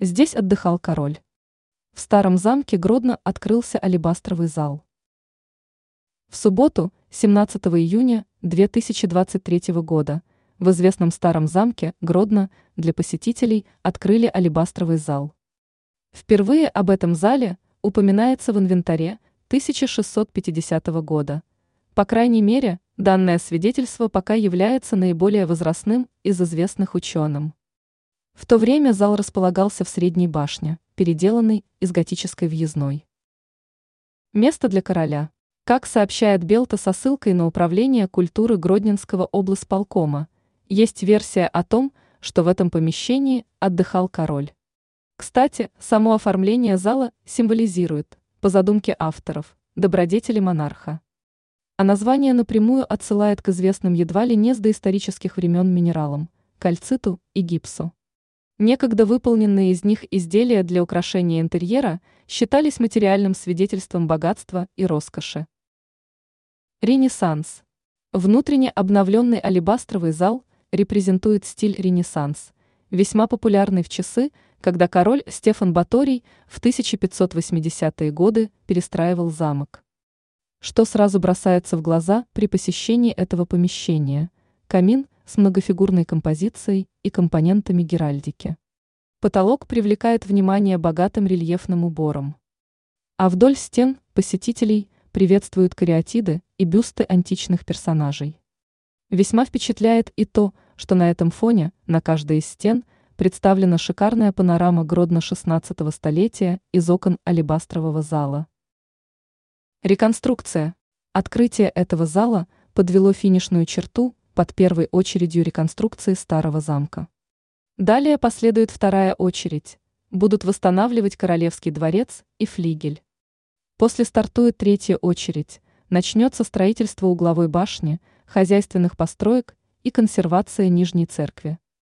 Здесь отдыхал король. В старом замке Гродно открылся алебастровый зал. В субботу, 17 июня 2023 года, в известном старом замке Гродно для посетителей открыли алебастровый зал. Впервые об этом зале упоминается в инвентаре 1650 года. По крайней мере, данное свидетельство пока является наиболее возрастным из известных ученым. В то время зал располагался в средней башне, переделанной из готической въездной. Место для короля. Как сообщает Белта со ссылкой на управление культуры Гродненского облсполкома, есть версия о том, что в этом помещении отдыхал король. Кстати, само оформление зала символизирует, по задумке авторов, добродетели монарха. А название напрямую отсылает к известным едва ли не с доисторических времен минералам – кальциту и гипсу. Некогда выполненные из них изделия для украшения интерьера считались материальным свидетельством богатства и роскоши. Ренессанс. Внутренне обновленный алебастровый зал репрезентует стиль Ренессанс, весьма популярный в часы, когда король Стефан Баторий в 1580-е годы перестраивал замок. Что сразу бросается в глаза при посещении этого помещения? Камин – с многофигурной композицией и компонентами геральдики. Потолок привлекает внимание богатым рельефным убором. А вдоль стен посетителей приветствуют кариатиды и бюсты античных персонажей. Весьма впечатляет и то, что на этом фоне на каждой из стен представлена шикарная панорама Гродно 16 столетия из окон алебастрового зала. Реконструкция. Открытие этого зала подвело финишную черту под первой очередью реконструкции старого замка. Далее последует вторая очередь. Будут восстанавливать Королевский дворец и флигель. После стартует третья очередь. Начнется строительство угловой башни, хозяйственных построек и консервация Нижней церкви.